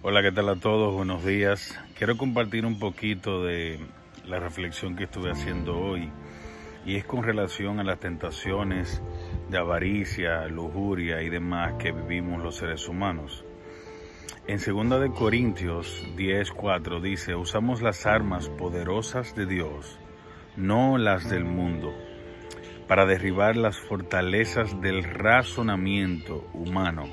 Hola, ¿qué tal a todos? Buenos días. Quiero compartir un poquito de la reflexión que estuve haciendo hoy y es con relación a las tentaciones de avaricia, lujuria y demás que vivimos los seres humanos. En 2 de Corintios 10:4 dice, "Usamos las armas poderosas de Dios, no las del mundo, para derribar las fortalezas del razonamiento humano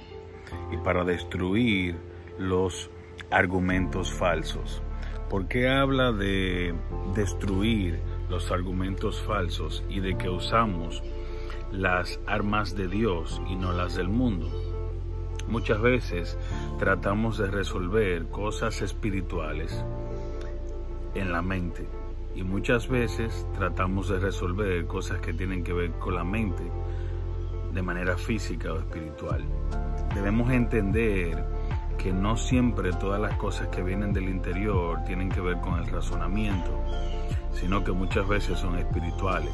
y para destruir los argumentos falsos. ¿Por qué habla de destruir los argumentos falsos y de que usamos las armas de Dios y no las del mundo? Muchas veces tratamos de resolver cosas espirituales en la mente y muchas veces tratamos de resolver cosas que tienen que ver con la mente de manera física o espiritual. Debemos entender que no siempre todas las cosas que vienen del interior tienen que ver con el razonamiento, sino que muchas veces son espirituales.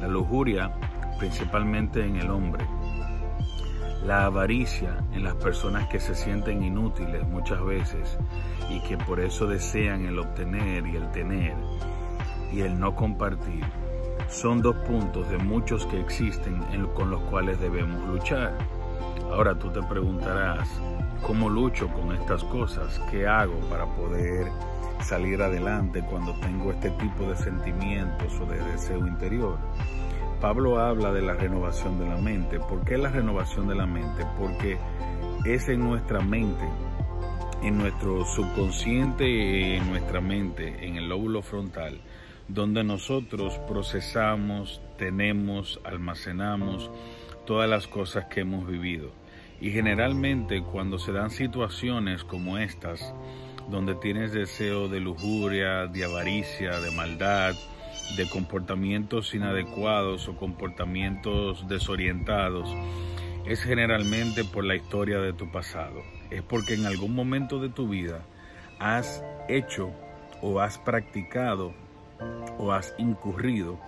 La lujuria, principalmente en el hombre. La avaricia en las personas que se sienten inútiles muchas veces y que por eso desean el obtener y el tener y el no compartir, son dos puntos de muchos que existen con los cuales debemos luchar. Ahora tú te preguntarás, ¿cómo lucho con estas cosas? ¿Qué hago para poder salir adelante cuando tengo este tipo de sentimientos o de deseo interior? Pablo habla de la renovación de la mente. ¿Por qué la renovación de la mente? Porque es en nuestra mente, en nuestro subconsciente, en nuestra mente, en el lóbulo frontal, donde nosotros procesamos, tenemos, almacenamos todas las cosas que hemos vivido. Y generalmente cuando se dan situaciones como estas, donde tienes deseo de lujuria, de avaricia, de maldad, de comportamientos inadecuados o comportamientos desorientados, es generalmente por la historia de tu pasado. Es porque en algún momento de tu vida has hecho o has practicado o has incurrido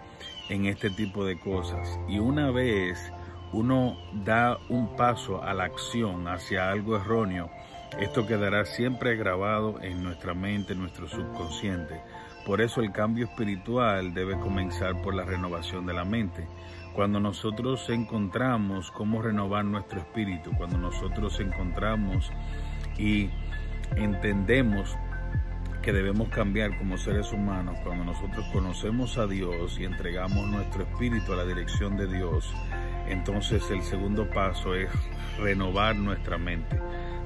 en este tipo de cosas. Y una vez uno da un paso a la acción hacia algo erróneo, esto quedará siempre grabado en nuestra mente, en nuestro subconsciente. Por eso el cambio espiritual debe comenzar por la renovación de la mente. Cuando nosotros encontramos cómo renovar nuestro espíritu, cuando nosotros encontramos y entendemos que debemos cambiar como seres humanos, cuando nosotros conocemos a Dios y entregamos nuestro espíritu a la dirección de Dios, entonces el segundo paso es renovar nuestra mente.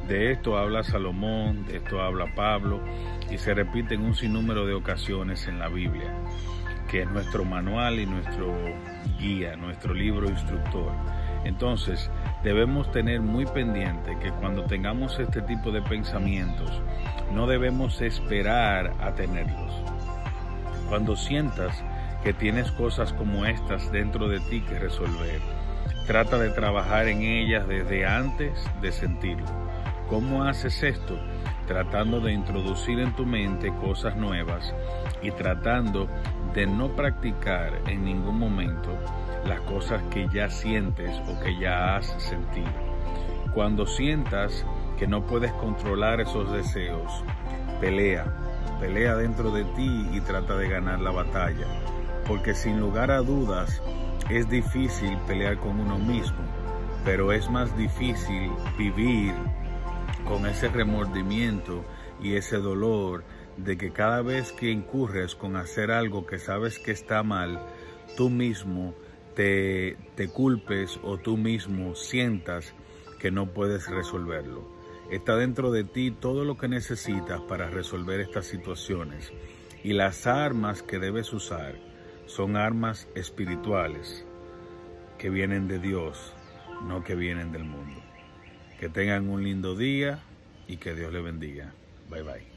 De esto habla Salomón, de esto habla Pablo y se repite en un sinnúmero de ocasiones en la Biblia, que es nuestro manual y nuestro guía, nuestro libro instructor. Entonces, debemos tener muy pendiente que cuando tengamos este tipo de pensamientos, no debemos esperar a tenerlos. Cuando sientas que tienes cosas como estas dentro de ti que resolver, Trata de trabajar en ellas desde antes de sentirlo. ¿Cómo haces esto? Tratando de introducir en tu mente cosas nuevas y tratando de no practicar en ningún momento las cosas que ya sientes o que ya has sentido. Cuando sientas que no puedes controlar esos deseos, pelea, pelea dentro de ti y trata de ganar la batalla. Porque sin lugar a dudas, es difícil pelear con uno mismo, pero es más difícil vivir con ese remordimiento y ese dolor de que cada vez que incurres con hacer algo que sabes que está mal, tú mismo te, te culpes o tú mismo sientas que no puedes resolverlo. Está dentro de ti todo lo que necesitas para resolver estas situaciones y las armas que debes usar son armas espirituales que vienen de Dios, no que vienen del mundo. Que tengan un lindo día y que Dios le bendiga. Bye bye.